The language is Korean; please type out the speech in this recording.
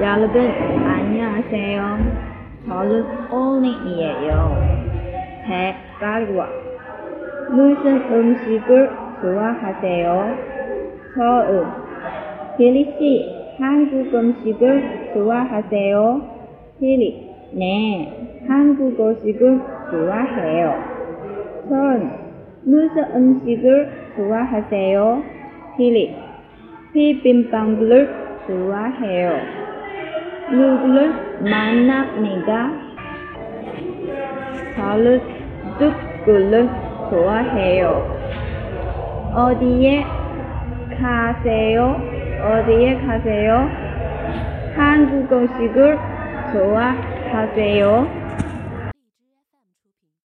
여러분 안녕하세요. 저는 올리이에요. 대가리와 무슨 음식을 좋아하세요? 저은 힐리 씨 한국 음식을 좋아하세요? 힐리 네 한국 음식을 좋아해요. 전 무슨 음식을 좋아하세요? 힐리 비빔밥을 좋아해요. 누구를 만납니까? 저는 축구를 좋아해요. 어디에 가세요? 어디에 가세요? 한국 음식을 좋아하세요?